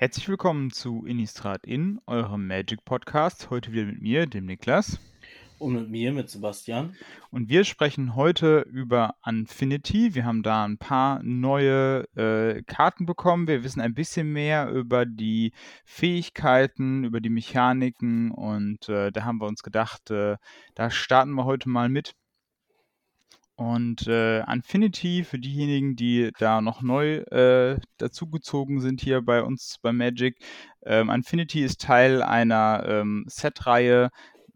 Herzlich willkommen zu Innistrad In, eurem Magic Podcast. Heute wieder mit mir, dem Niklas. Und mit mir, mit Sebastian. Und wir sprechen heute über Infinity. Wir haben da ein paar neue äh, Karten bekommen. Wir wissen ein bisschen mehr über die Fähigkeiten, über die Mechaniken. Und äh, da haben wir uns gedacht, äh, da starten wir heute mal mit. Und äh, Infinity, für diejenigen, die da noch neu äh, dazugezogen sind hier bei uns bei Magic, ähm, Infinity ist Teil einer ähm, Set-Reihe,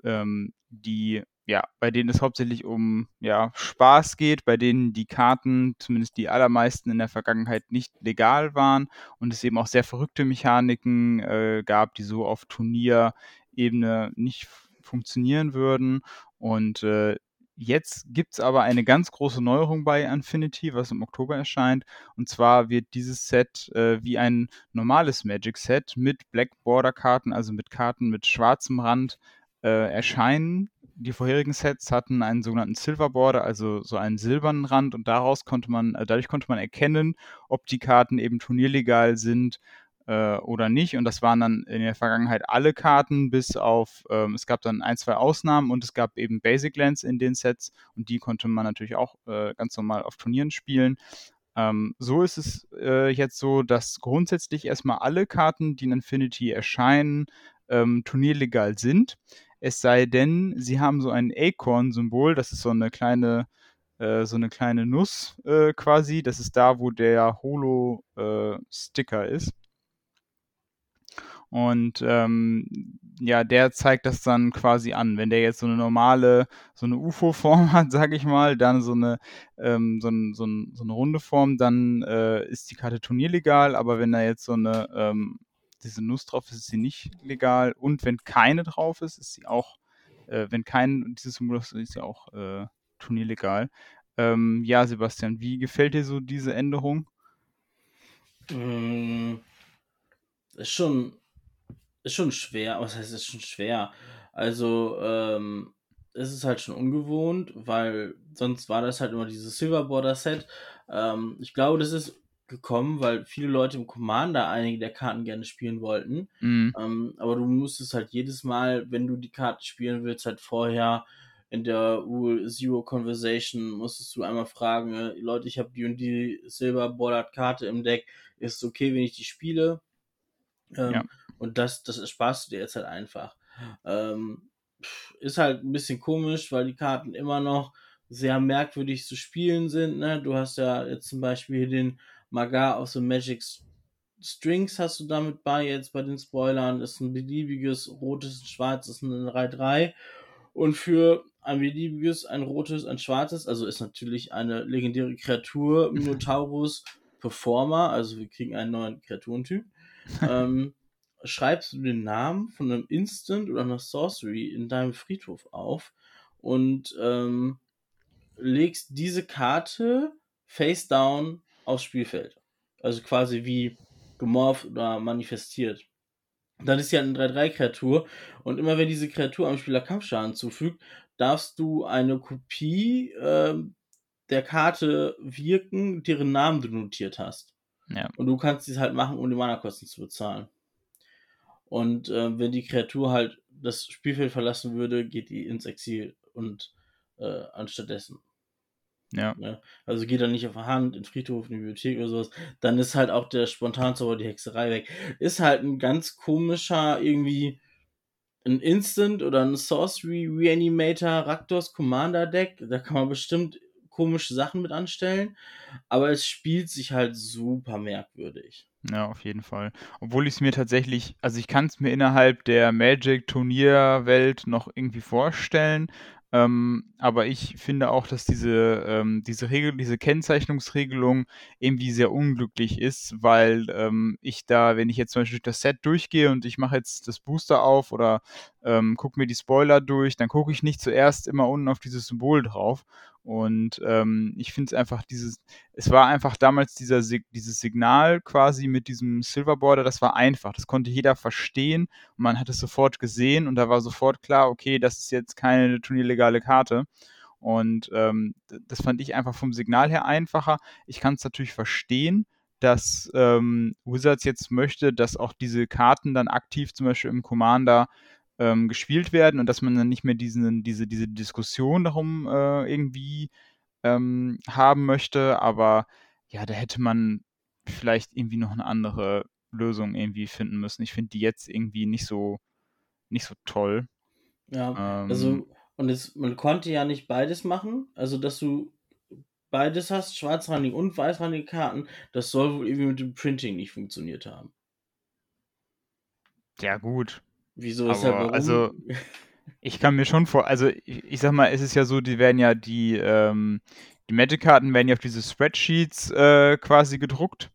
ähm, die ja, bei denen es hauptsächlich um ja, Spaß geht, bei denen die Karten, zumindest die allermeisten in der Vergangenheit, nicht legal waren und es eben auch sehr verrückte Mechaniken äh, gab, die so auf Turnierebene nicht funktionieren würden. Und äh, Jetzt gibt es aber eine ganz große Neuerung bei Infinity, was im Oktober erscheint. Und zwar wird dieses Set äh, wie ein normales Magic-Set mit Black Border-Karten, also mit Karten mit schwarzem Rand, äh, erscheinen. Die vorherigen Sets hatten einen sogenannten Silver Border, also so einen silbernen Rand, und daraus konnte man, äh, dadurch konnte man erkennen, ob die Karten eben turnierlegal sind äh, oder nicht. Und das waren dann in der Vergangenheit alle Karten, bis auf, ähm, es gab dann ein, zwei Ausnahmen und es gab eben Basic Lands in den Sets und die konnte man natürlich auch äh, ganz normal auf Turnieren spielen. Ähm, so ist es äh, jetzt so, dass grundsätzlich erstmal alle Karten, die in Infinity erscheinen, ähm, turnierlegal sind. Es sei denn, sie haben so ein Acorn-Symbol, das ist so eine kleine äh, so eine kleine Nuss äh, quasi. Das ist da, wo der Holo-Sticker äh, ist. Und ähm, ja, der zeigt das dann quasi an. Wenn der jetzt so eine normale, so eine UFO-Form hat, sage ich mal, dann so eine, ähm, so, ein, so, ein, so, eine runde Form, dann äh, ist die Karte turnierlegal. Aber wenn da jetzt so eine, ähm, diese Nuss drauf ist, ist sie nicht legal. Und wenn keine drauf ist, ist sie auch, äh, wenn kein dieses Symbol ist, ist sie auch äh, turnierlegal. Ähm, ja, Sebastian, wie gefällt dir so diese Änderung? Mm, ist schon ist schon schwer. Was heißt, ist schon schwer? Also, ähm, es ist halt schon ungewohnt, weil sonst war das halt immer dieses Silver Border Set. Ähm, ich glaube, das ist gekommen, weil viele Leute im Commander einige der Karten gerne spielen wollten. Mhm. Ähm, aber du musstest halt jedes Mal, wenn du die Karte spielen willst, halt vorher in der Rule Zero Conversation musstest du einmal fragen, äh, Leute, ich habe die und die Silver Bordered Karte im Deck, ist es okay, wenn ich die spiele? Ähm, ja. Und das, das ersparst du dir jetzt halt einfach. Ähm, ist halt ein bisschen komisch, weil die Karten immer noch sehr merkwürdig zu spielen sind. Ne? Du hast ja jetzt zum Beispiel den Magar of the Magic Strings hast du damit bei, jetzt bei den Spoilern. Das ist ein beliebiges rotes, ein schwarzes, ein 3-3. Und für ein beliebiges, ein rotes, ein schwarzes, also ist natürlich eine legendäre Kreatur, Minotaurus Performer, also wir kriegen einen neuen Kreaturentyp. ähm, schreibst du den Namen von einem Instant oder einer Sorcery in deinem Friedhof auf und ähm, legst diese Karte face down aufs Spielfeld. Also quasi wie gemorpht oder manifestiert. Dann ist ja eine 3-3-Kreatur und immer wenn diese Kreatur am Spieler Kampfschaden zufügt, darfst du eine Kopie äh, der Karte wirken, deren Namen du notiert hast. Ja. Und du kannst dies halt machen, um die Mana-Kosten zu bezahlen. Und äh, wenn die Kreatur halt das Spielfeld verlassen würde, geht die ins Exil und äh, anstattdessen. Ja. ja. Also geht dann nicht auf der Hand, in Friedhof, in die Bibliothek oder sowas. Dann ist halt auch der Spontanzauber, die Hexerei weg. Ist halt ein ganz komischer, irgendwie ein Instant oder ein Sorcery Reanimator Raktos Commander Deck. Da kann man bestimmt komische Sachen mit anstellen. Aber es spielt sich halt super merkwürdig. Ja, auf jeden Fall. Obwohl ich es mir tatsächlich, also ich kann es mir innerhalb der Magic-Turnierwelt noch irgendwie vorstellen, ähm, aber ich finde auch, dass diese, ähm, diese Regel, diese Kennzeichnungsregelung irgendwie sehr unglücklich ist, weil ähm, ich da, wenn ich jetzt zum Beispiel das Set durchgehe und ich mache jetzt das Booster auf oder ähm, gucke mir die Spoiler durch, dann gucke ich nicht zuerst immer unten auf dieses Symbol drauf. Und ähm, ich finde es einfach dieses, es war einfach damals dieser, dieses Signal quasi mit diesem Silverboarder, das war einfach, das konnte jeder verstehen und man hat es sofort gesehen und da war sofort klar, okay, das ist jetzt keine turnierlegale Karte. Und ähm, das fand ich einfach vom Signal her einfacher. Ich kann es natürlich verstehen, dass ähm, Wizards jetzt möchte, dass auch diese Karten dann aktiv zum Beispiel im Commander ähm, gespielt werden und dass man dann nicht mehr diesen, diese, diese Diskussion darum äh, irgendwie ähm, haben möchte. Aber ja, da hätte man vielleicht irgendwie noch eine andere Lösung irgendwie finden müssen. Ich finde die jetzt irgendwie nicht so, nicht so toll. Ja, also, ähm, und es, man konnte ja nicht beides machen. Also, dass du beides hast, schwarzrandige und weißrandige Karten, das soll wohl irgendwie mit dem Printing nicht funktioniert haben. Ja, gut. Wieso ist ja warum? Also, ich kann mir schon vor, also ich, ich, sag mal, es ist ja so, die werden ja die, ähm, die Magic-Karten werden ja auf diese Spreadsheets äh, quasi gedruckt.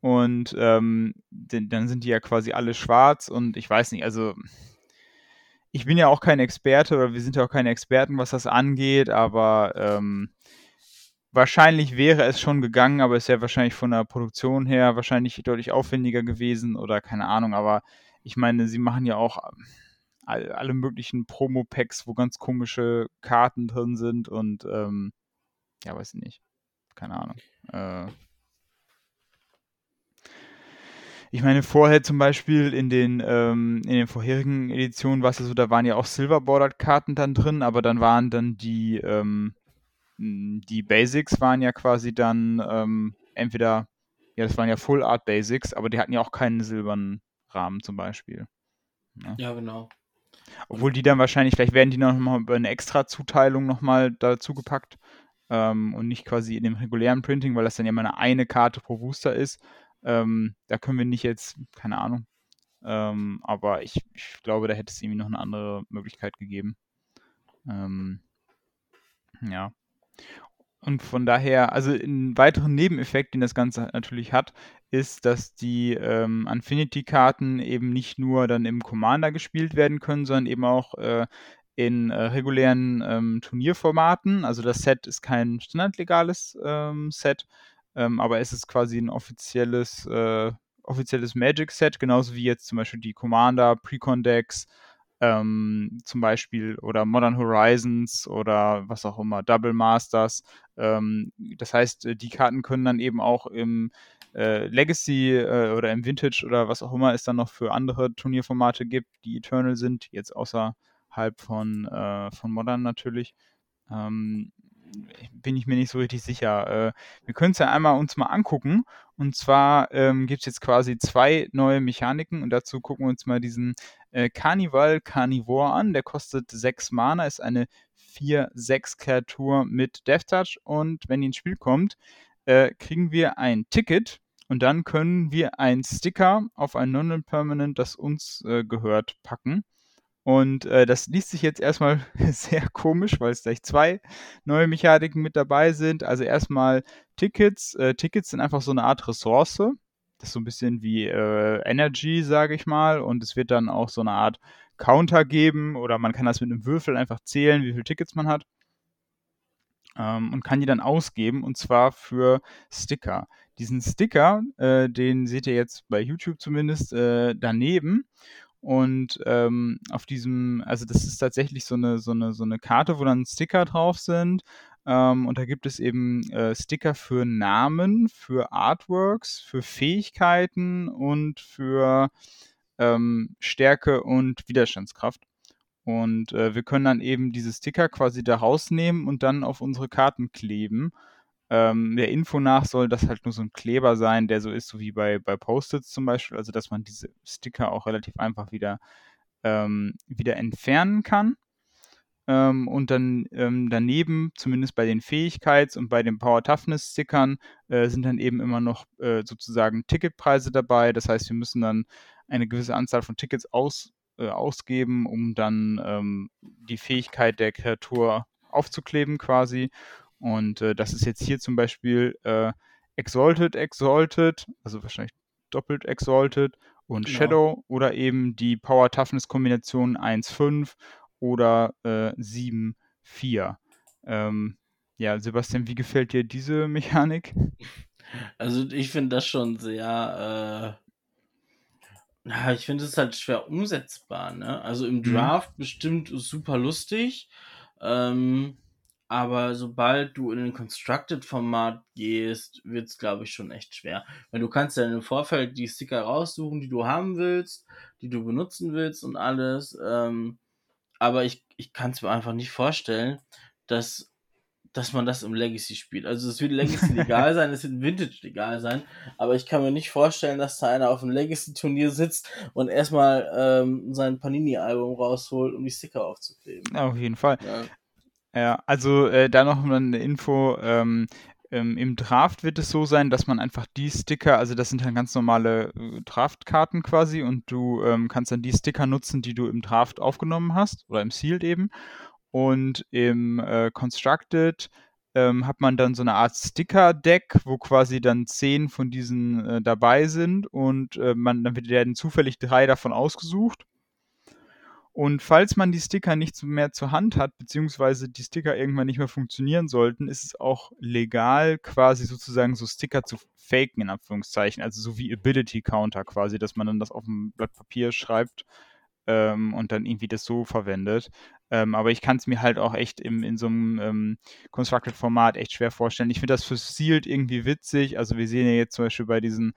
Und ähm, den, dann sind die ja quasi alle schwarz und ich weiß nicht, also ich bin ja auch kein Experte oder wir sind ja auch keine Experten, was das angeht, aber ähm, wahrscheinlich wäre es schon gegangen, aber es wäre wahrscheinlich von der Produktion her wahrscheinlich deutlich aufwendiger gewesen oder keine Ahnung, aber ich meine, sie machen ja auch ähm, all, alle möglichen Promo-Packs, wo ganz komische Karten drin sind und ähm, ja, weiß ich nicht. Keine Ahnung. Äh, ich meine, vorher zum Beispiel in den, ähm, in den vorherigen Editionen war es ja so, da waren ja auch Silver-Bordered-Karten dann drin, aber dann waren dann die, ähm, die Basics waren ja quasi dann ähm, entweder, ja, das waren ja Full Art Basics, aber die hatten ja auch keinen silbernen Rahmen zum Beispiel. Ja, ja genau. Obwohl die dann wahrscheinlich, vielleicht werden die noch mal über eine extra Zuteilung nochmal dazu gepackt ähm, und nicht quasi in dem regulären Printing, weil das dann ja immer eine Karte pro Booster ist. Ähm, da können wir nicht jetzt, keine Ahnung. Ähm, aber ich, ich, glaube, da hätte es irgendwie noch eine andere Möglichkeit gegeben. Ähm, ja. Und von daher, also ein weiterer Nebeneffekt, den das Ganze natürlich hat, ist, dass die ähm, Infinity-Karten eben nicht nur dann im Commander gespielt werden können, sondern eben auch äh, in äh, regulären ähm, Turnierformaten. Also das Set ist kein standardlegales ähm, Set, ähm, aber es ist quasi ein offizielles, äh, offizielles Magic-Set, genauso wie jetzt zum Beispiel die Commander, Precon-Decks, ähm, zum Beispiel oder Modern Horizons oder was auch immer, Double Masters. Ähm, das heißt, äh, die Karten können dann eben auch im äh, Legacy äh, oder im Vintage oder was auch immer es dann noch für andere Turnierformate gibt, die Eternal sind, jetzt außerhalb von, äh, von Modern natürlich. Ähm, bin ich mir nicht so richtig sicher. Äh, wir können es ja einmal uns mal angucken. Und zwar ähm, gibt es jetzt quasi zwei neue Mechaniken und dazu gucken wir uns mal diesen äh, Carnival Carnivore an. Der kostet 6 Mana, ist eine 4-6-Kreatur mit Death Touch und wenn die ins Spiel kommt, äh, kriegen wir ein Ticket und dann können wir einen Sticker auf ein Non-Permanent, das uns äh, gehört, packen. Und äh, das liest sich jetzt erstmal sehr komisch, weil es gleich zwei neue Mechaniken mit dabei sind. Also erstmal Tickets. Äh, Tickets sind einfach so eine Art Ressource. Das ist so ein bisschen wie äh, Energy, sage ich mal. Und es wird dann auch so eine Art Counter geben oder man kann das mit einem Würfel einfach zählen, wie viele Tickets man hat. Ähm, und kann die dann ausgeben und zwar für Sticker. Diesen Sticker, äh, den seht ihr jetzt bei YouTube zumindest äh, daneben. Und ähm, auf diesem, also das ist tatsächlich so eine, so eine, so eine Karte, wo dann Sticker drauf sind. Ähm, und da gibt es eben äh, Sticker für Namen, für Artworks, für Fähigkeiten und für ähm, Stärke und Widerstandskraft. Und äh, wir können dann eben diese Sticker quasi da rausnehmen und dann auf unsere Karten kleben. Ähm, der Info nach soll das halt nur so ein Kleber sein, der so ist, so wie bei, bei Post-its zum Beispiel, also dass man diese Sticker auch relativ einfach wieder, ähm, wieder entfernen kann. Ähm, und dann ähm, daneben, zumindest bei den Fähigkeits- und bei den Power-Toughness-Stickern, äh, sind dann eben immer noch äh, sozusagen Ticketpreise dabei. Das heißt, wir müssen dann eine gewisse Anzahl von Tickets aus, äh, ausgeben, um dann ähm, die Fähigkeit der Kreatur aufzukleben quasi. Und äh, das ist jetzt hier zum Beispiel äh, Exalted, Exalted, also wahrscheinlich doppelt Exalted und genau. Shadow oder eben die Power Toughness Kombination 1-5 oder äh, 7-4. Ähm, ja, Sebastian, wie gefällt dir diese Mechanik? Also ich finde das schon sehr, äh, ich finde es halt schwer umsetzbar, ne? Also im mhm. Draft mhm. bestimmt super lustig. Ähm, Aber sobald du in ein Constructed-Format gehst, wird es, glaube ich, schon echt schwer. Weil du kannst ja im Vorfeld die Sticker raussuchen, die du haben willst, die du benutzen willst und alles. Ähm, aber ich, ich kann es mir einfach nicht vorstellen, dass, dass man das im Legacy spielt. Also es wird Legacy legal sein, es wird Vintage legal sein, aber ich kann mir nicht vorstellen, dass da einer auf einem Legacy-Turnier sitzt und erstmal ähm, sein Panini-Album rausholt, um die Sticker aufzukleben. Ja, auf jeden Fall. Ja. Ja, also äh, da noch mal eine Info. Ähm, ähm, Im Draft wird es so sein, dass man einfach die Sticker, also das sind dann ganz normale äh, Draftkarten quasi und du ähm, kannst dann die Sticker nutzen, die du im Draft aufgenommen hast oder im Sealed eben. Und im äh, Constructed ähm, hat man dann so eine Art Sticker-Deck, wo quasi dann zehn von diesen äh, dabei sind und äh, man, dann werden zufällig drei davon ausgesucht. Und falls man die Sticker nicht mehr zur Hand hat, beziehungsweise die Sticker irgendwann nicht mehr funktionieren sollten, ist es auch legal, quasi sozusagen so Sticker zu faken, in Anführungszeichen. Also so wie Ability Counter quasi, dass man dann das auf dem Blatt Papier schreibt ähm, und dann irgendwie das so verwendet. Ähm, aber ich kann es mir halt auch echt im, in so einem ähm, Constructed-Format echt schwer vorstellen. Ich finde das für Sealed irgendwie witzig. Also wir sehen ja jetzt zum Beispiel bei diesen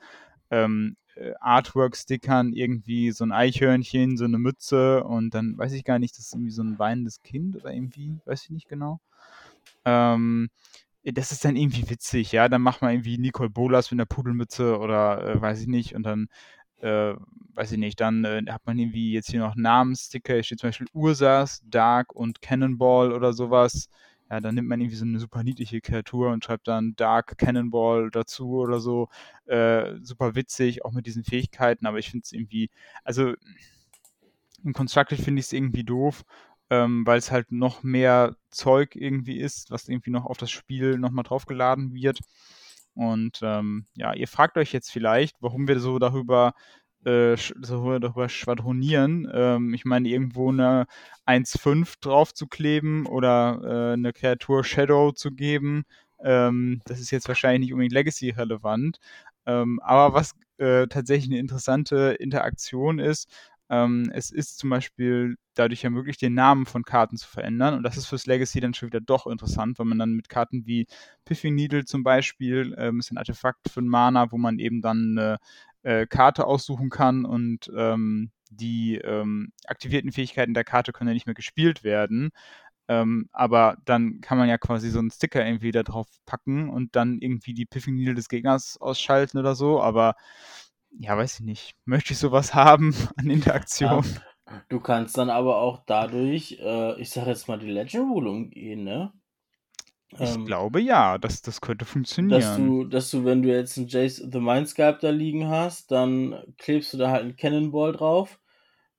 ähm, äh, Artwork-Stickern irgendwie so ein Eichhörnchen, so eine Mütze und dann weiß ich gar nicht, das ist irgendwie so ein weinendes Kind oder irgendwie, weiß ich nicht genau. Ähm, das ist dann irgendwie witzig, ja. Dann macht man irgendwie Nicole Bolas mit einer Pudelmütze oder äh, weiß ich nicht und dann äh, weiß ich nicht, dann äh, hat man irgendwie jetzt hier noch Namenssticker, hier steht zum Beispiel Ursas, Dark und Cannonball oder sowas ja, dann nimmt man irgendwie so eine super niedliche Kreatur und schreibt dann Dark Cannonball dazu oder so. Äh, super witzig, auch mit diesen Fähigkeiten, aber ich finde es irgendwie, also im Constructed finde ich es irgendwie doof, ähm, weil es halt noch mehr Zeug irgendwie ist, was irgendwie noch auf das Spiel nochmal draufgeladen wird. Und ähm, ja, ihr fragt euch jetzt vielleicht, warum wir so darüber äh, darüber schwadronieren. Ähm, ich meine, irgendwo eine 1.5 drauf zu kleben oder äh, eine Kreatur Shadow zu geben, ähm, das ist jetzt wahrscheinlich nicht unbedingt Legacy-relevant. Ähm, aber was äh, tatsächlich eine interessante Interaktion ist, ähm, es ist zum Beispiel dadurch ja möglich, den Namen von Karten zu verändern. Und das ist fürs Legacy dann schon wieder doch interessant, weil man dann mit Karten wie Piffy Needle zum Beispiel, ähm, ist ein Artefakt für ein Mana, wo man eben dann eine äh, Karte aussuchen kann und ähm, die ähm, aktivierten Fähigkeiten der Karte können ja nicht mehr gespielt werden. Ähm, aber dann kann man ja quasi so einen Sticker irgendwie da drauf packen und dann irgendwie die Piffing Needle des Gegners ausschalten oder so. Aber ja, weiß ich nicht. Möchte ich sowas haben an Interaktion? Ja, du kannst dann aber auch dadurch, äh, ich sag jetzt mal, die Legend Rule umgehen, ne? Ich ähm, glaube ja, das, das könnte funktionieren. Dass du, dass du, wenn du jetzt einen Jace the Mind Sculptor liegen hast, dann klebst du da halt einen Cannonball drauf.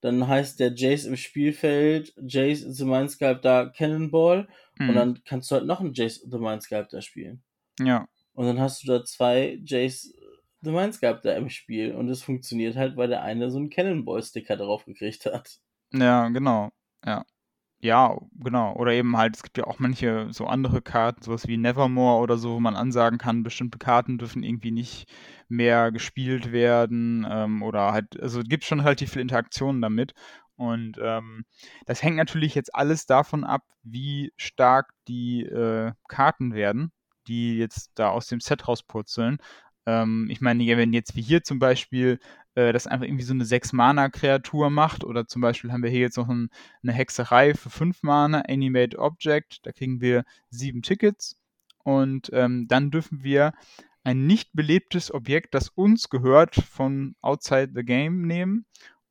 Dann heißt der Jace im Spielfeld Jace the Mind Sculptor Cannonball. Mhm. Und hm. dann kannst du halt noch einen Jace the Mind Sculptor spielen. Ja. Und dann hast du da zwei Jace The Mind Sculptor im Spiel. Und es funktioniert halt, weil der eine so einen Cannonball-Sticker drauf gekriegt hat. Ja, genau. Ja. Ja, genau. Oder eben halt, es gibt ja auch manche so andere Karten, sowas wie Nevermore oder so, wo man ansagen kann, bestimmte Karten dürfen irgendwie nicht mehr gespielt werden. Ähm, oder halt, also es gibt schon relativ viel Interaktion damit. Und ähm, das hängt natürlich jetzt alles davon ab, wie stark die äh, Karten werden, die jetzt da aus dem Set rauspurzeln. Ähm, ich meine, wenn jetzt wie hier zum Beispiel äh, das einfach irgendwie so eine 6-Mana-Kreatur macht, oder zum Beispiel haben wir hier jetzt noch ein, eine Hexerei für 5 Mana, Animate Object, da kriegen wir 7 Tickets. Und ähm, dann dürfen wir ein nicht belebtes Objekt, das uns gehört, von outside the game nehmen.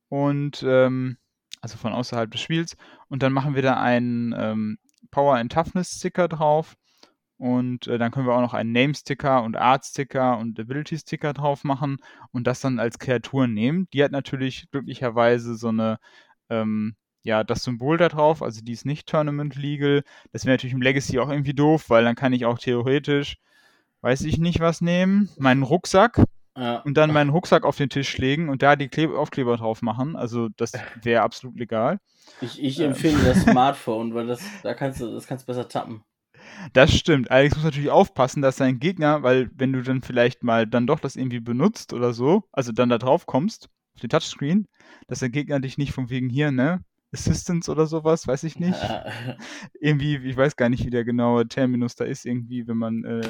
Und ähm, also von außerhalb des Spiels. Und dann machen wir da einen ähm, Power and Toughness Sticker drauf und äh, dann können wir auch noch einen Name-Sticker und Art-Sticker und Ability-Sticker drauf machen und das dann als Kreatur nehmen. Die hat natürlich glücklicherweise so eine, ähm, ja, das Symbol da drauf, also die ist nicht Tournament Legal. Das wäre natürlich im Legacy auch irgendwie doof, weil dann kann ich auch theoretisch, weiß ich nicht was nehmen, meinen Rucksack ja. und dann meinen Rucksack auf den Tisch legen und da die Kleb Aufkleber drauf machen. Also das wäre absolut legal. Ich, ich empfehle ähm. das Smartphone, weil das, da kannst du, das kannst du besser tappen. Das stimmt. Alex muss natürlich aufpassen, dass sein Gegner, weil wenn du dann vielleicht mal dann doch das irgendwie benutzt oder so, also dann da drauf kommst, auf den Touchscreen, dass der Gegner dich nicht von wegen hier, ne, Assistance oder sowas, weiß ich nicht. irgendwie, ich weiß gar nicht, wie der genaue Terminus da ist, irgendwie, wenn man äh,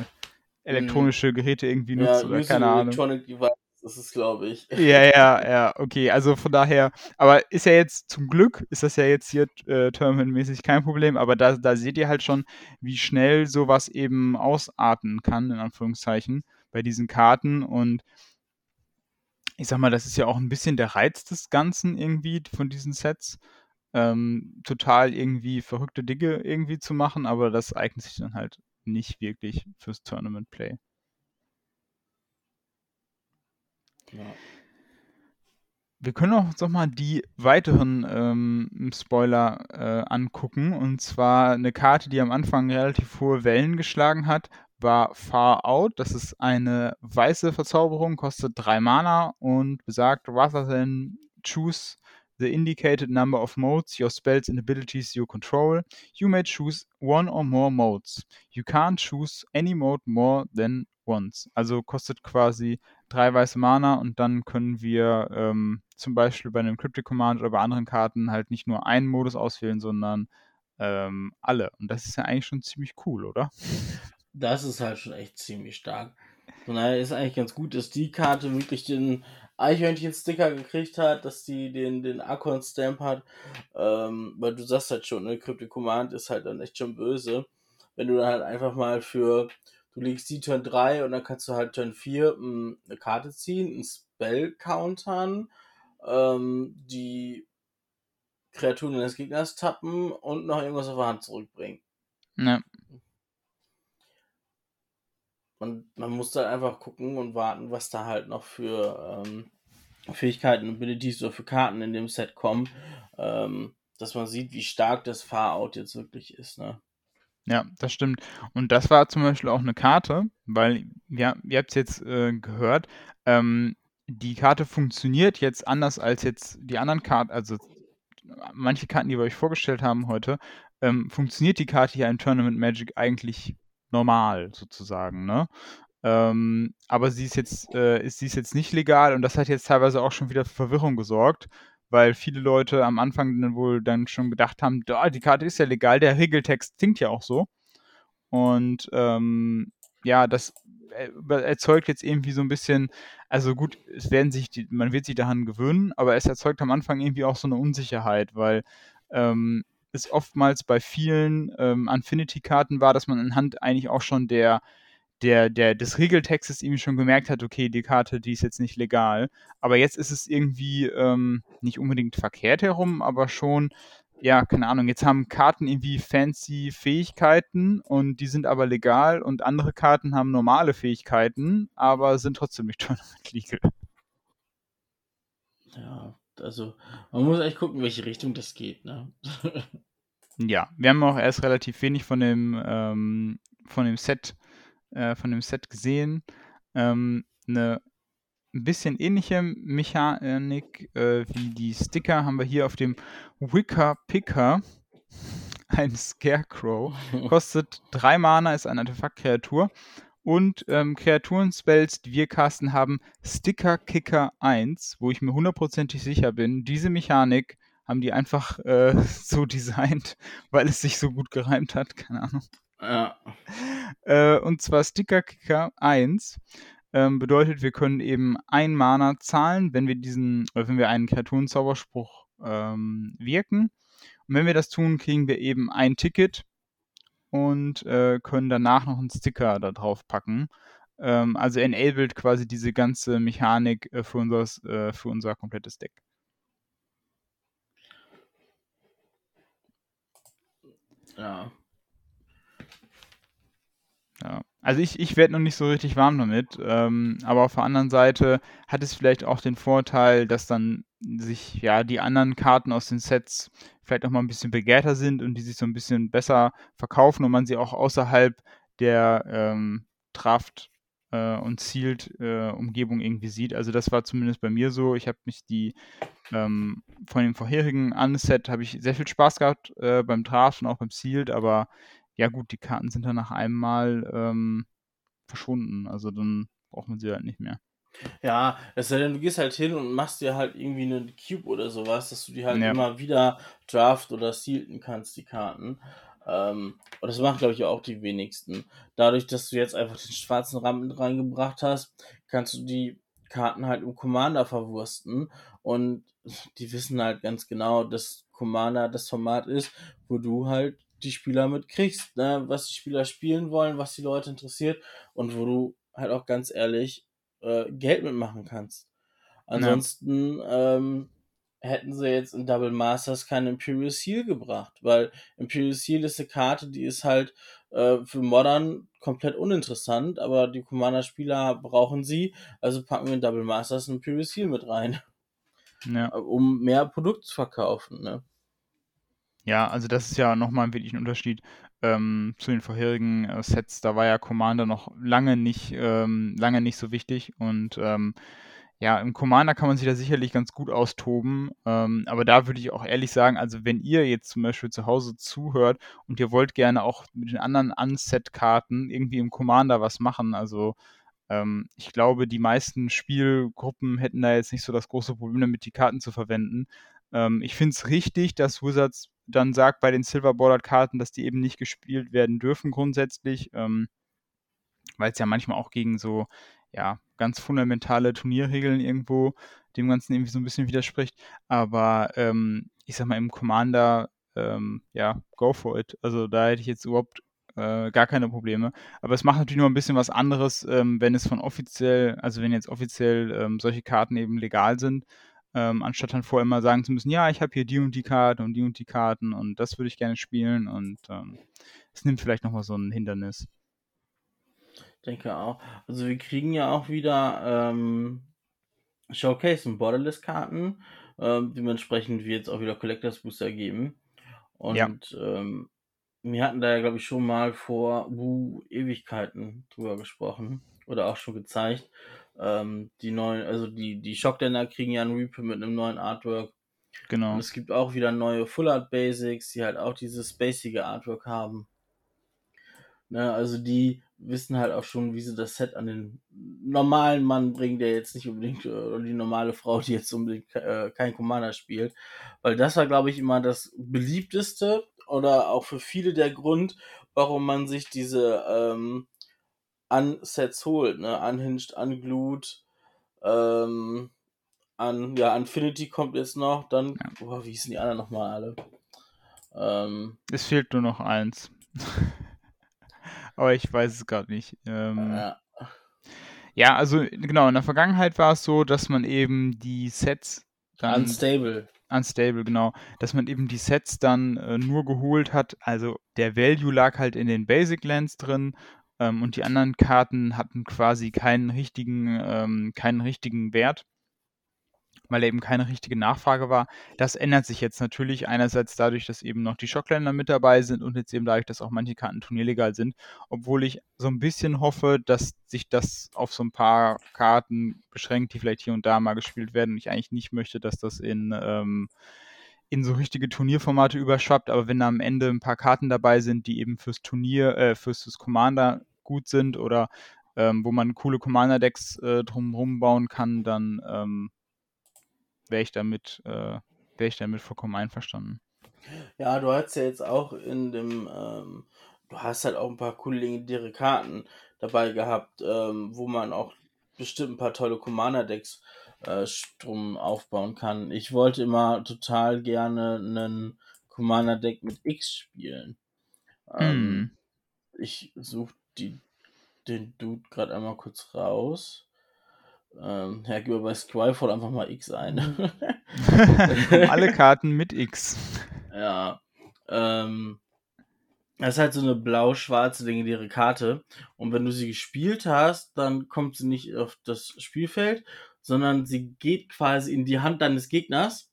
elektronische Geräte irgendwie nutzt ja, oder keine Ahnung. Electronic Device, das ist, glaube ich. Ja, ja, ja, okay, also von daher, aber ist ja jetzt zum Glück, ist das ja jetzt hier äh, terminmäßig kein Problem, aber da, da seht ihr halt schon, wie schnell sowas eben ausarten kann, in Anführungszeichen, bei diesen Karten und ich sag mal, das ist ja auch ein bisschen der Reiz des Ganzen irgendwie von diesen Sets, ähm, total irgendwie verrückte Dinge irgendwie zu machen, aber das eignet sich dann halt nicht wirklich fürs Tournament Play. Ja. Wir können auch noch mal die weiteren ähm, Spoiler äh, angucken. Und zwar eine Karte, die am Anfang relativ hohe Wellen geschlagen hat, war Far Out. Das ist eine weiße Verzauberung, kostet drei Mana und besagt, rather than choose the indicated number of modes, your spells and abilities you control, you may choose one or more modes. You can't choose any mode more than once. Also kostet quasi drei weiße Mana und dann können wir ähm, zum Beispiel bei einem Cryptic Command oder bei anderen Karten halt nicht nur einen Modus auswählen, sondern ähm, alle. Und das ist ja eigentlich schon ziemlich cool, oder? Das ist halt schon echt ziemlich stark. Von daher ist eigentlich ganz gut, dass die Karte wirklich den Eichhörnchen-Sticker gekriegt hat, dass die den, den Akon-Stamp hat. Ähm, weil du sagst halt schon, ne, Cryptic Command ist halt dann echt schon böse. Wenn du dann halt einfach mal für, du legst die Turn 3 und dann kannst du halt Turn 4 mh, hm, eine Karte ziehen, einen Spell countern, ähm, die Kreaturen des Gegners tappen und noch irgendwas auf der Hand zurückbringen. Ja. Und man muss da einfach gucken und warten, was da halt noch für ähm, Fähigkeiten und Abilities oder für Karten in dem Set kommen, ähm, dass man sieht, wie stark das Far-Out jetzt wirklich ist. Ne? Ja, das stimmt. Und das war zum Beispiel auch eine Karte, weil, ja, ihr habt es jetzt äh, gehört, ähm, die Karte funktioniert jetzt anders als jetzt die anderen Karten, also manche Karten, die wir euch vorgestellt haben heute, ähm, funktioniert die Karte hier im Tournament Magic eigentlich normal sozusagen, ne? Ähm, aber sie ist jetzt, äh, ist, sie ist jetzt nicht legal und das hat jetzt teilweise auch schon wieder für Verwirrung gesorgt, weil viele Leute am Anfang dann wohl dann schon gedacht haben, da, die Karte ist ja legal, der Regeltext klingt ja auch so. Und ähm, ja, das äh, erzeugt jetzt irgendwie so ein bisschen, also gut, es werden sich die, man wird sich daran gewöhnen, aber es erzeugt am Anfang irgendwie auch so eine Unsicherheit, weil ähm, es oftmals bei vielen ähm, Infinity-Karten war, dass man anhand eigentlich auch schon der, der, der, des Regeltextes irgendwie schon gemerkt hat, okay, die Karte, die ist jetzt nicht legal. Aber jetzt ist es irgendwie ähm, nicht unbedingt verkehrt herum, aber schon, ja, keine Ahnung, jetzt haben Karten irgendwie fancy Fähigkeiten und die sind aber legal und andere Karten haben normale Fähigkeiten, aber sind trotzdem nicht tournament legal. Ja, also man muss echt gucken, welche Richtung das geht, ne? ja, wir haben auch erst relativ wenig von dem, ähm, von dem Set, äh, von dem Set gesehen. Ähm, eine ein bisschen ähnliche Mechanik äh, wie die Sticker haben wir hier auf dem Wicker Picker. Ein Scarecrow. Kostet drei Mana, ist eine Artefakt-Kreatur und ähm, Kreaturen-Spells, die wir casten, haben Sticker Kicker 1, wo ich mir hundertprozentig sicher bin, diese Mechanik haben die einfach äh, so designt, weil es sich so gut gereimt hat, keine Ahnung. Ja. Äh, und zwar Sticker Kicker 1 ähm, bedeutet, wir können eben ein Mana zahlen, wenn wir diesen, äh, wenn wir einen Kreaturen-Zauberspruch ähm, wirken. Und wenn wir das tun, kriegen wir eben ein Ticket und äh, können danach noch einen Sticker da drauf packen. Ähm, also enabled quasi diese ganze Mechanik äh, für, unseres, äh, für unser komplettes Deck. Ja. Ja. Also ich, ich werde noch nicht so richtig warm damit, ähm, aber auf der anderen Seite hat es vielleicht auch den Vorteil, dass dann sich ja die anderen Karten aus den Sets vielleicht auch mal ein bisschen begehrter sind und die sich so ein bisschen besser verkaufen und man sie auch außerhalb der ähm, Draft äh, und Sealed äh, irgendwie sieht. Also das war zumindest bei mir so. Ich habe mich die ähm, von dem vorherigen Unset habe ich sehr viel Spaß gehabt äh, beim Draft und auch beim Sealed, aber ja gut, die Karten sind dann nach einem Mal ähm, verschwunden. Also dann braucht man sie halt nicht mehr. Ja, es sei denn, du gehst halt hin und machst dir halt irgendwie einen Cube oder sowas, dass du die halt Ja. immer wieder draft oder sealten kannst, die Karten. Ähm, und das machen, glaube ich, auch die wenigsten. Dadurch, dass du jetzt einfach den schwarzen Rahmen reingebracht hast, kannst du die Karten halt im Commander verwursten. Und die wissen halt ganz genau, dass Commander das Format ist, wo du halt die Spieler mitkriegst, ne? was die Spieler spielen wollen, was die Leute interessiert und wo du halt auch ganz ehrlich äh, Geld mitmachen kannst. Ansonsten ähm, hätten sie jetzt in Double Masters kein Imperial Seal gebracht, weil Imperial Seal ist eine Karte, die ist halt äh, für Modern komplett uninteressant, aber die Commander-Spieler brauchen sie, also packen wir in Double Masters ein Imperial Seal mit rein, Ja. um mehr Produkt zu verkaufen. Ne? Ja, also das ist ja nochmal wirklich ein Unterschied ähm, zu den vorherigen äh, Sets. Da war ja Commander noch lange nicht, ähm, lange nicht so wichtig. Und ähm, ja, im Commander kann man sich da sicherlich ganz gut austoben. Ähm, aber da würde ich auch ehrlich sagen, also wenn ihr jetzt zum Beispiel zu Hause zuhört und ihr wollt gerne auch mit den anderen Unset-Karten irgendwie im Commander was machen, also ähm, ich glaube, die meisten Spielgruppen hätten da jetzt nicht so das große Problem damit, die Karten zu verwenden. Ähm, ich finde es richtig, dass Wizards dann sagt bei den Silver Bordered Karten, dass die eben nicht gespielt werden dürfen grundsätzlich, ähm, weil es ja manchmal auch gegen so ja ganz fundamentale Turnierregeln irgendwo dem Ganzen irgendwie so ein bisschen widerspricht. Aber ähm, ich sag mal im Commander ähm, ja go for it. Also da hätte ich jetzt überhaupt äh, gar keine Probleme. Aber es macht natürlich nur ein bisschen was anderes, ähm, wenn es von offiziell, also wenn jetzt offiziell ähm, solche Karten eben legal sind, ähm, anstatt dann vorher immer sagen zu müssen, ja, ich habe hier die und die Karten und die und die Karten und das würde ich gerne spielen und ähm, es nimmt vielleicht nochmal so ein Hindernis. Ich denke auch. Also wir kriegen ja auch wieder ähm, Showcase und Borderless-Karten. Ähm, dementsprechend wird es auch wieder Collectors Booster geben. Und Ja. ähm, wir hatten da ja, glaube ich, schon mal vor uh, Ewigkeiten drüber gesprochen. Oder auch schon gezeigt. Ähm, die neuen, also die, die Shockländer kriegen ja einen Reaper mit einem neuen Artwork. Genau. Und es gibt auch wieder neue Full Art Basics, die halt auch dieses spacige Artwork haben. Ne, also die wissen halt auch schon, wie sie das Set an den normalen Mann bringen, der jetzt nicht unbedingt, äh, oder die normale Frau, die jetzt unbedingt äh, kein Commander spielt. Weil das war, glaube ich, immer das beliebteste oder auch für viele der Grund, warum man sich diese ähm, Unsets holt. Ne? Unhinged, Unglued, ähm, an, ja, Infinity kommt jetzt noch, dann, Ja. boah, wie hießen die anderen nochmal alle? Ähm, Es fehlt nur noch eins. Aber ich weiß es gerade nicht. Ähm, ja, ja, also genau, in der Vergangenheit war es so, dass man eben die Sets dann Unstable. unstable, genau, dass man eben die Sets dann äh, nur geholt hat. Also der Value lag halt in den Basic Lands drin ähm, und die anderen Karten hatten quasi keinen richtigen, ähm, keinen richtigen Wert, weil eben keine richtige Nachfrage war. Das ändert sich jetzt natürlich einerseits dadurch, dass eben noch die Schockländer mit dabei sind und jetzt eben dadurch, dass auch manche Karten turnierlegal sind, obwohl ich so ein bisschen hoffe, dass sich das auf so ein paar Karten beschränkt, die vielleicht hier und da mal gespielt werden. Ich eigentlich nicht möchte, dass das in, ähm, in so richtige Turnierformate überschwappt, aber wenn da am Ende ein paar Karten dabei sind, die eben fürs Turnier, äh, fürs, fürs Commander gut sind oder ähm, wo man coole Commander-Decks äh, drumherum bauen kann, dann ähm, wäre ich damit, äh, wäre ich damit vollkommen einverstanden. Ja, du hast ja jetzt auch in dem, ähm, du hast halt auch ein paar coole legendäre Karten dabei gehabt, ähm, wo man auch bestimmt ein paar tolle Commander-Decks äh, drum aufbauen kann. Ich wollte immer total gerne einen Commander-Deck mit X spielen. Ähm, Hm. Ich suche die, den Dude gerade einmal kurz raus. Ähm, ja, gib bei Skyfall einfach mal X ein. um alle Karten mit X. Ja. Ähm, das ist halt so eine blau-schwarze legendäre Karte. Und wenn du sie gespielt hast, dann kommt sie nicht auf das Spielfeld, sondern sie geht quasi in die Hand deines Gegners.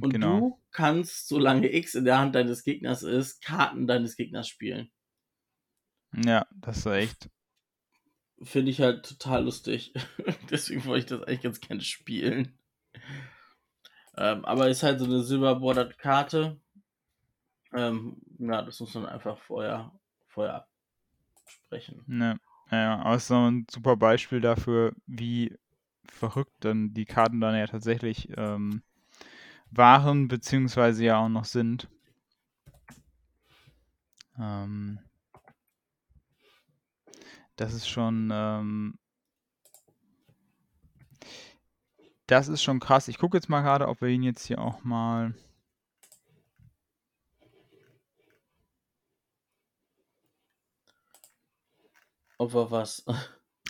Und Genau. du kannst, solange X in der Hand deines Gegners ist, Karten deines Gegners spielen. Ja, das ist echt. Finde ich halt total lustig. Deswegen wollte ich das eigentlich ganz gerne spielen. Ähm, aber ist halt so eine silberbordered Karte. Ähm, ja, das muss man einfach vorher, vorher absprechen. Ne, ja, aber es ist so ein super Beispiel dafür, wie verrückt dann die Karten dann ja tatsächlich ähm, waren, beziehungsweise ja auch noch sind. Ähm, das ist schon, ähm, das ist schon krass. Ich gucke jetzt mal gerade, ob wir ihn jetzt hier auch mal. Ob wir was?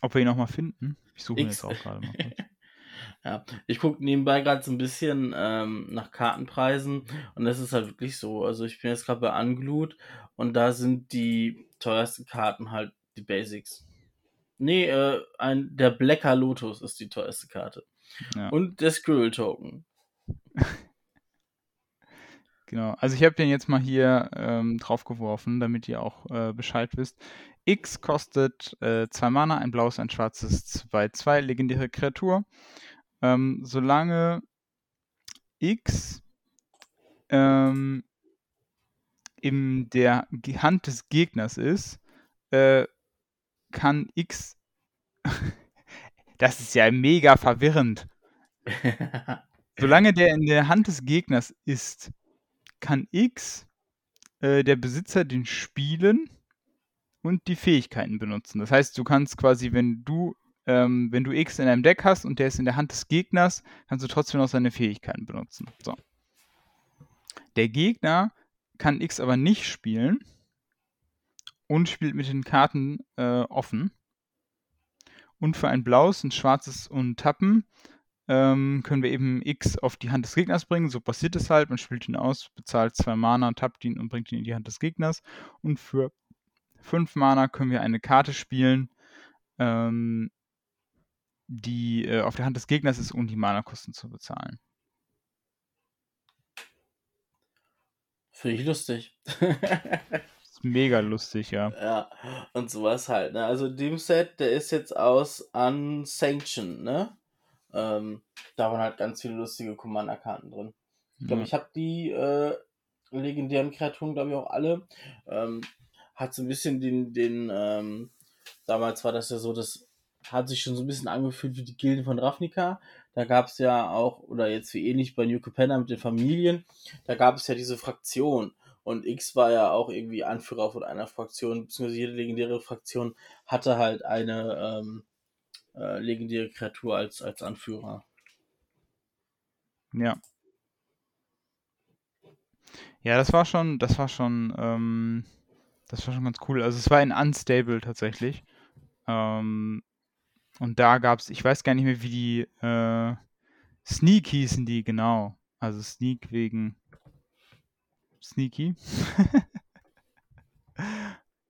Ob wir ihn noch mal finden? Ich suche ihn jetzt auch gerade mal kurz. ja, ich gucke nebenbei gerade so ein bisschen ähm, nach Kartenpreisen und das ist halt wirklich so. Also ich bin jetzt gerade bei Unglued und da sind die teuersten Karten halt die Basics. Nee, äh, ein, der Blacker Lotus ist die teuerste Karte. Ja. Und der Squirrel Token. Genau, also ich habe den jetzt mal hier ähm, draufgeworfen, damit ihr auch äh, Bescheid wisst. X kostet äh, zwei Mana, ein blaues, ein schwarzes, 2-2, legendäre Kreatur. Ähm, solange X ähm, in der Hand des Gegners ist, äh, kann X. das ist ja mega verwirrend. Solange der in der Hand des Gegners ist, kann X, äh, der Besitzer, den spielen und die Fähigkeiten benutzen. Das heißt, du kannst quasi, wenn du, ähm, wenn du X in deinem Deck hast und der ist in der Hand des Gegners, kannst du trotzdem noch seine Fähigkeiten benutzen. So. Der Gegner kann X aber nicht spielen und spielt mit den Karten äh, offen. Und für ein blaues, ein schwarzes und Tappen ähm, können wir eben X auf die Hand des Gegners bringen. So passiert es halt. Man spielt ihn aus, bezahlt zwei Mana, tappt ihn und bringt ihn in die Hand des Gegners. Und für fünf Mana können wir eine Karte spielen, ähm, die äh, auf der Hand des Gegners ist, um die Mana-Kosten zu bezahlen. Finde ich lustig. mega lustig, ja. Ja, und sowas halt. Ne? Also dem Set, der ist jetzt aus Unsanctioned, ne? Ähm, da waren halt ganz viele lustige Commander-Karten drin. Ich glaube, Ja. ich habe die äh, legendären Kreaturen, glaube ich, auch alle. Ähm, hat so ein bisschen den, den ähm, damals war das ja so, das hat sich schon so ein bisschen angefühlt wie die Gilden von Ravnica. Da gab es ja auch, oder jetzt wie ähnlich bei New Capenna mit den Familien, da gab es ja diese Fraktion. Und X war ja auch irgendwie Anführer von einer Fraktion, beziehungsweise jede legendäre Fraktion hatte halt eine ähm, äh, legendäre Kreatur als, als Anführer. Ja. Ja, das war schon, das war schon, ähm, das war schon ganz cool. Also es war in Unstable tatsächlich. Ähm, und da gab es, ich weiß gar nicht mehr, wie die äh, Sneak hießen die, genau. Also Sneak wegen Sneaky.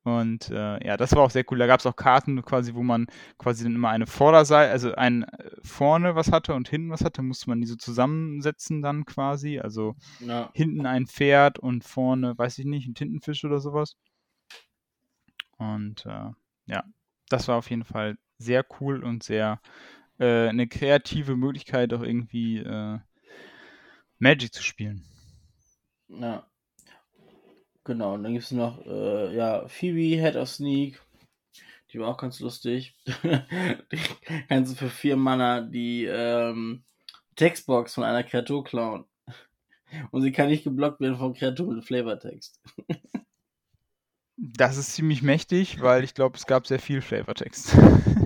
Und äh, ja, das war auch sehr cool. Da gab es auch Karten quasi, wo man quasi dann immer eine Vorderseite, also ein äh, vorne was hatte und hinten was hatte, musste man die so zusammensetzen dann quasi. Also Ja, hinten ein Pferd und vorne, weiß ich nicht, ein Tintenfisch oder sowas. Und äh, ja, das war auf jeden Fall sehr cool und sehr äh, eine kreative Möglichkeit, auch irgendwie äh, Magic zu spielen. ja. Genau, und dann gibt es noch, äh, ja, Phoebe, Head of Sneak. Die war auch ganz lustig. die kannst du für vier Mana die ähm, Textbox von einer Kreatur klauen. Und sie kann nicht geblockt werden von Kreaturen mit Flavortext. Das ist ziemlich mächtig, weil ich glaube, es gab sehr viel Flavortext.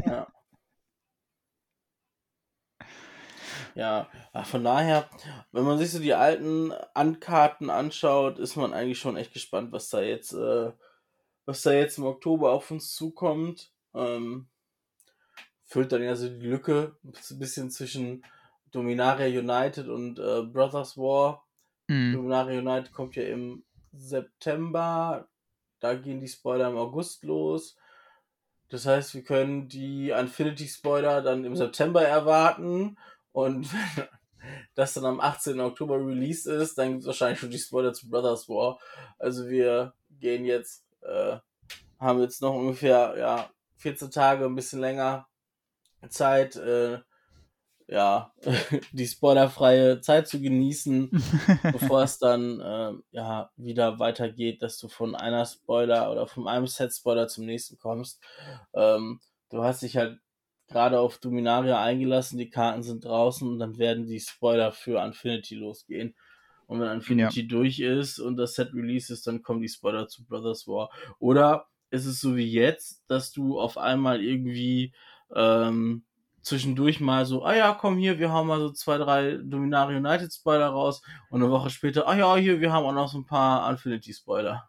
Ja. Ach, von daher, wenn man sich so die alten Ankarten anschaut, ist man eigentlich schon echt gespannt, was da jetzt, äh, was da jetzt im Oktober auf uns zukommt. Ähm, füllt dann ja so die Lücke ein bisschen zwischen Dominaria United und äh, Brothers War. Mhm. Dominaria United kommt ja im September. Da gehen die Spoiler im August los. Das heißt, wir können die Infinity Spoiler dann im September erwarten. Und wenn das dann am 18. Oktober released ist, dann gibt es wahrscheinlich schon die Spoiler zu Brothers War. Also wir gehen jetzt, äh, haben jetzt noch ungefähr ja, 14 Tage, ein bisschen länger Zeit, äh, ja, die spoilerfreie Zeit zu genießen bevor es dann äh, ja wieder weitergeht, dass du von einer Spoiler oder von einem Set Spoiler zum nächsten kommst. Ähm, du hast dich halt gerade auf Dominaria eingelassen, die Karten sind draußen und dann werden die Spoiler für Infinity losgehen. Und wenn Infinity ja. durch ist und das Set Release ist, dann kommen die Spoiler zu Brothers War. Oder ist es so wie jetzt, dass du auf einmal irgendwie ähm, zwischendurch mal so, ah ja, komm hier, wir haben mal so zwei, drei Dominaria United Spoiler raus und eine Woche später, ah ja, hier, wir haben auch noch so ein paar Infinity Spoiler.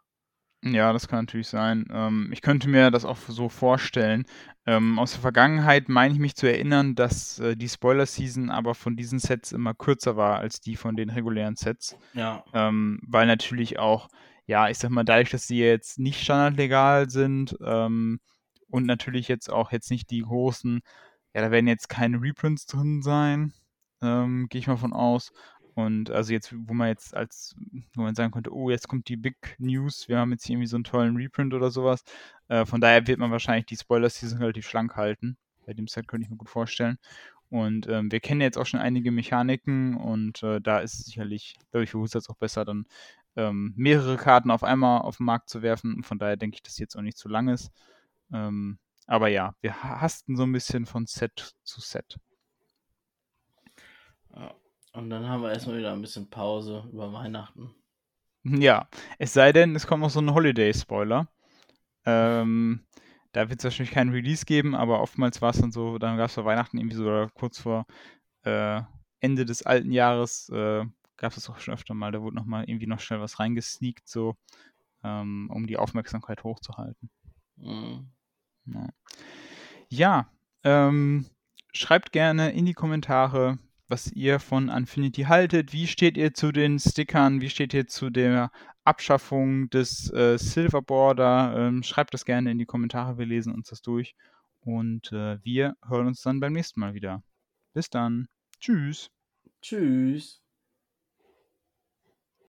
Ja, das kann natürlich sein. Ähm, ich könnte mir das auch so vorstellen. Ähm, aus der Vergangenheit meine ich mich zu erinnern, dass äh, die Spoiler-Season aber von diesen Sets immer kürzer war als die von den regulären Sets. Ja. Ähm, weil natürlich auch, ja, ich sag mal, dadurch, dass sie jetzt nicht standardlegal sind ähm, und natürlich jetzt auch jetzt nicht die großen, ja, da werden jetzt keine Reprints drin sein, ähm, gehe ich mal von aus. Und also jetzt, wo man jetzt als, wo man sagen könnte, oh, jetzt kommt die Big News, wir haben jetzt hier irgendwie so einen tollen Reprint oder sowas. Äh, von daher wird man wahrscheinlich die Spoiler-Season relativ schlank halten. Bei dem Set könnte ich mir gut vorstellen. Und ähm, wir kennen jetzt auch schon einige Mechaniken und äh, da ist sicherlich, glaube ich, für Wizards auch besser, dann ähm, mehrere Karten auf einmal auf den Markt zu werfen. Von daher denke ich, dass jetzt auch nicht zu lang ist. Ähm, aber ja, wir hasten so ein bisschen von Set zu Set. Und dann haben wir erstmal wieder ein bisschen Pause über Weihnachten. Ja, es sei denn, es kommt noch so ein Holiday-Spoiler. Ähm, da wird es wahrscheinlich keinen Release geben, aber oftmals war es dann so, dann gab es vor Weihnachten irgendwie so oder kurz vor äh, Ende des alten Jahres äh, gab es auch schon öfter mal, da wurde nochmal irgendwie noch schnell was reingesneakt, so ähm, um die Aufmerksamkeit hochzuhalten. Mhm. Ja, ja ähm, schreibt gerne in die Kommentare, was ihr von Infinity haltet. Wie steht ihr zu den Stickern? Wie steht ihr zu der Abschaffung des äh, Silver Border? Ähm, schreibt das gerne in die Kommentare. Wir lesen uns das durch. Und äh, wir hören uns dann beim nächsten Mal wieder. Bis dann. Tschüss. Tschüss.